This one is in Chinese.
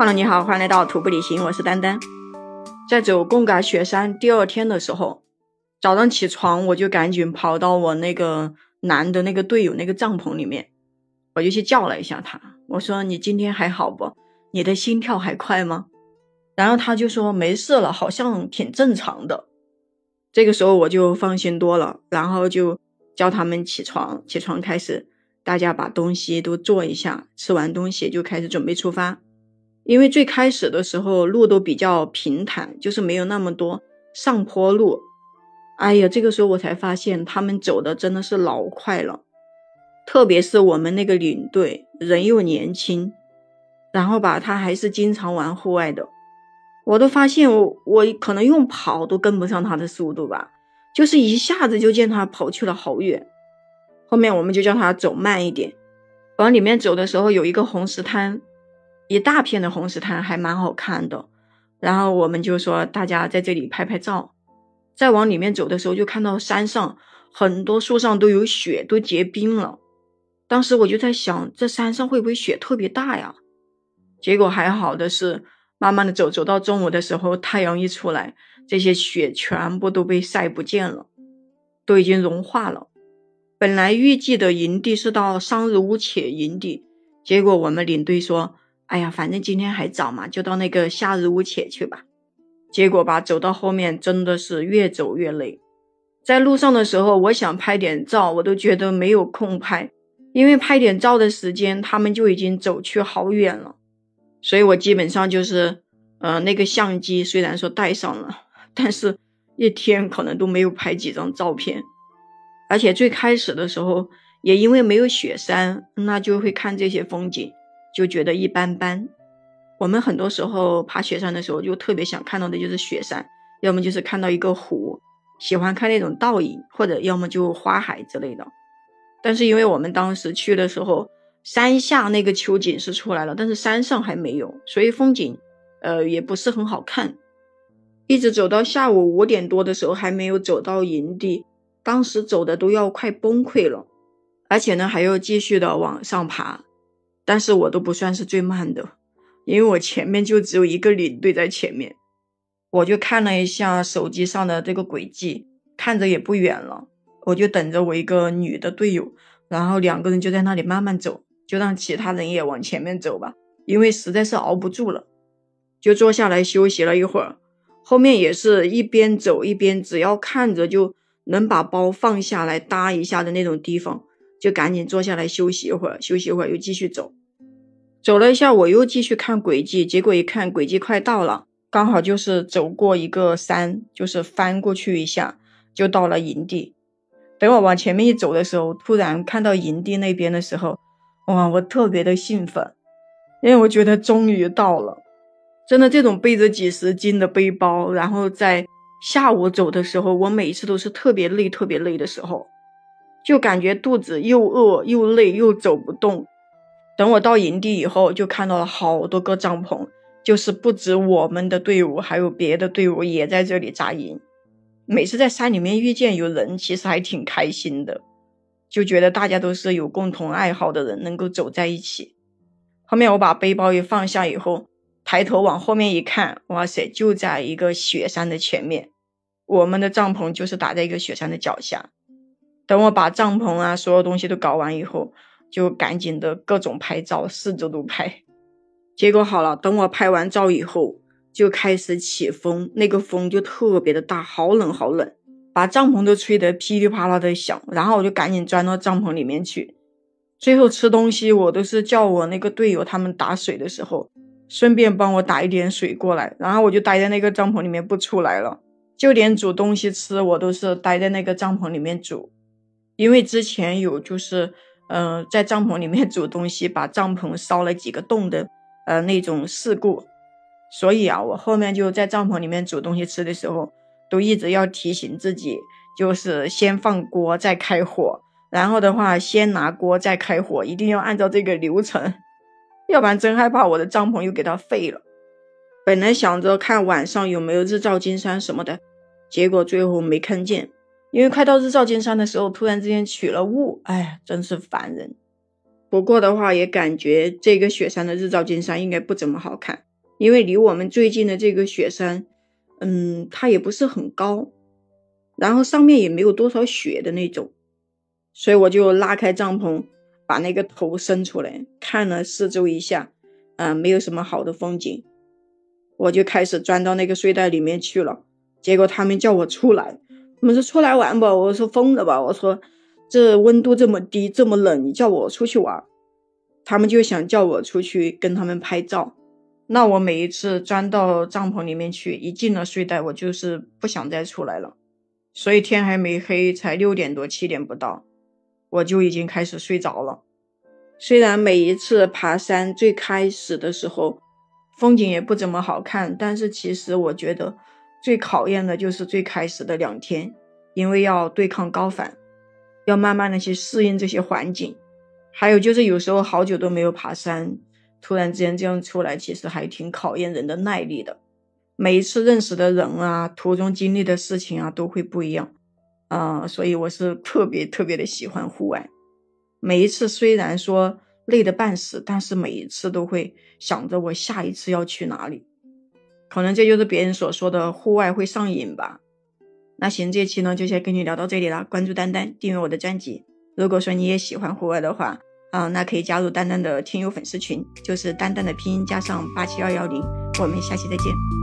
Hello，你好，欢迎来到徒步旅行，我是丹丹。在走贡嘎雪山第二天的时候，早上起床我就赶紧跑到我那个男的那个队友那个帐篷里面，我就去叫了一下他，我说：“你今天还好不？你的心跳还快吗？”然后他就说：“没事了，好像挺正常的。”这个时候我就放心多了，然后就叫他们起床，起床开始，大家把东西都做一下，吃完东西就开始准备出发。因为最开始的时候路都比较平坦，就是没有那么多上坡路。哎呀，这个时候我才发现他们走的真的是老快了，特别是我们那个领队人又年轻，然后吧，他还是经常玩户外的，我都发现我我可能用跑都跟不上他的速度吧，就是一下子就见他跑去了好远。后面我们就叫他走慢一点，往里面走的时候有一个红石滩。一大片的红石滩还蛮好看的，然后我们就说大家在这里拍拍照。再往里面走的时候，就看到山上很多树上都有雪，都结冰了。当时我就在想，这山上会不会雪特别大呀？结果还好的是，慢慢的走，走到中午的时候，太阳一出来，这些雪全部都被晒不见了，都已经融化了。本来预计的营地是到桑日乌且营地，结果我们领队说。哎呀，反正今天还早嘛，就到那个夏日屋且去吧。结果吧，走到后面真的是越走越累。在路上的时候，我想拍点照，我都觉得没有空拍，因为拍点照的时间，他们就已经走去好远了。所以我基本上就是，呃，那个相机虽然说带上了，但是一天可能都没有拍几张照片。而且最开始的时候，也因为没有雪山，那就会看这些风景。就觉得一般般。我们很多时候爬雪山的时候，就特别想看到的就是雪山，要么就是看到一个湖，喜欢看那种倒影，或者要么就花海之类的。但是因为我们当时去的时候，山下那个秋景是出来了，但是山上还没有，所以风景，呃，也不是很好看。一直走到下午五点多的时候，还没有走到营地，当时走的都要快崩溃了，而且呢，还要继续的往上爬。但是我都不算是最慢的，因为我前面就只有一个领队在前面。我就看了一下手机上的这个轨迹，看着也不远了，我就等着我一个女的队友，然后两个人就在那里慢慢走，就让其他人也往前面走吧，因为实在是熬不住了，就坐下来休息了一会儿。后面也是一边走一边，只要看着就能把包放下来搭一下的那种地方，就赶紧坐下来休息一会儿，休息一会儿又继续走。走了一下，我又继续看轨迹，结果一看轨迹快到了，刚好就是走过一个山，就是翻过去一下就到了营地。等我往前面一走的时候，突然看到营地那边的时候，哇，我特别的兴奋，因为我觉得终于到了。真的，这种背着几十斤的背包，然后在下午走的时候，我每一次都是特别累、特别累的时候，就感觉肚子又饿又累又走不动。等我到营地以后，就看到了好多个帐篷，就是不止我们的队伍，还有别的队伍也在这里扎营。每次在山里面遇见有人，其实还挺开心的，就觉得大家都是有共同爱好的人，能够走在一起。后面我把背包一放下以后，抬头往后面一看，哇塞，就在一个雪山的前面，我们的帐篷就是打在一个雪山的脚下。等我把帐篷啊，所有东西都搞完以后。就赶紧的各种拍照，四周都拍。结果好了，等我拍完照以后，就开始起风，那个风就特别的大，好冷好冷，把帐篷都吹得噼里啪啦的响。然后我就赶紧钻到帐篷里面去。最后吃东西，我都是叫我那个队友他们打水的时候，顺便帮我打一点水过来。然后我就待在那个帐篷里面不出来了，就连煮东西吃，我都是待在那个帐篷里面煮，因为之前有就是。嗯，在帐篷里面 煮东西，把帐篷烧了几个洞的，呃，那种事故。所以啊，我后面就在帐篷里面煮东西吃的时候，都一直要提醒自己，就是先放锅再开火，然后的话先拿锅再开火，一定要按照这个流程，要不然真害怕我的帐篷又给它废了。本来想着看晚上有没有日照金山什么的，结果最后没看见。因为快到日照金山的时候，突然之间起了雾，哎，真是烦人。不过的话，也感觉这个雪山的日照金山应该不怎么好看，因为离我们最近的这个雪山，嗯，它也不是很高，然后上面也没有多少雪的那种，所以我就拉开帐篷，把那个头伸出来，看了四周一下，嗯，没有什么好的风景，我就开始钻到那个睡袋里面去了。结果他们叫我出来，我们说出来玩吧，我说疯了吧，我说这温度这么低，这么冷，你叫我出去玩。他们就想叫我出去跟他们拍照，那我每一次钻到帐篷里面去，一进了睡袋，我就是不想再出来了。所以天还没黑，才六点多七点不到，我就已经开始睡着了。虽然每一次爬山最开始的时候风景也不怎么好看，但是其实我觉得最考验的就是最开始的两天，因为要对抗高反，要慢慢的去适应这些环境。还有就是，有时候好久都没有爬山，突然之间这样出来，其实还挺考验人的耐力的。每一次认识的人啊，途中经历的事情啊，都会不一样啊，所以我是特别特别的喜欢户外。每一次虽然说累得半死，但是每一次都会想着我下一次要去哪里。可能这就是别人所说的户外会上瘾吧。那行，这期呢就先跟你聊到这里了。关注丹丹，订阅我的专辑。如果说你也喜欢户外的话，啊，那可以加入丹丹的听友粉丝群，就是丹丹的拼音加上八七二幺零，我们下期再见。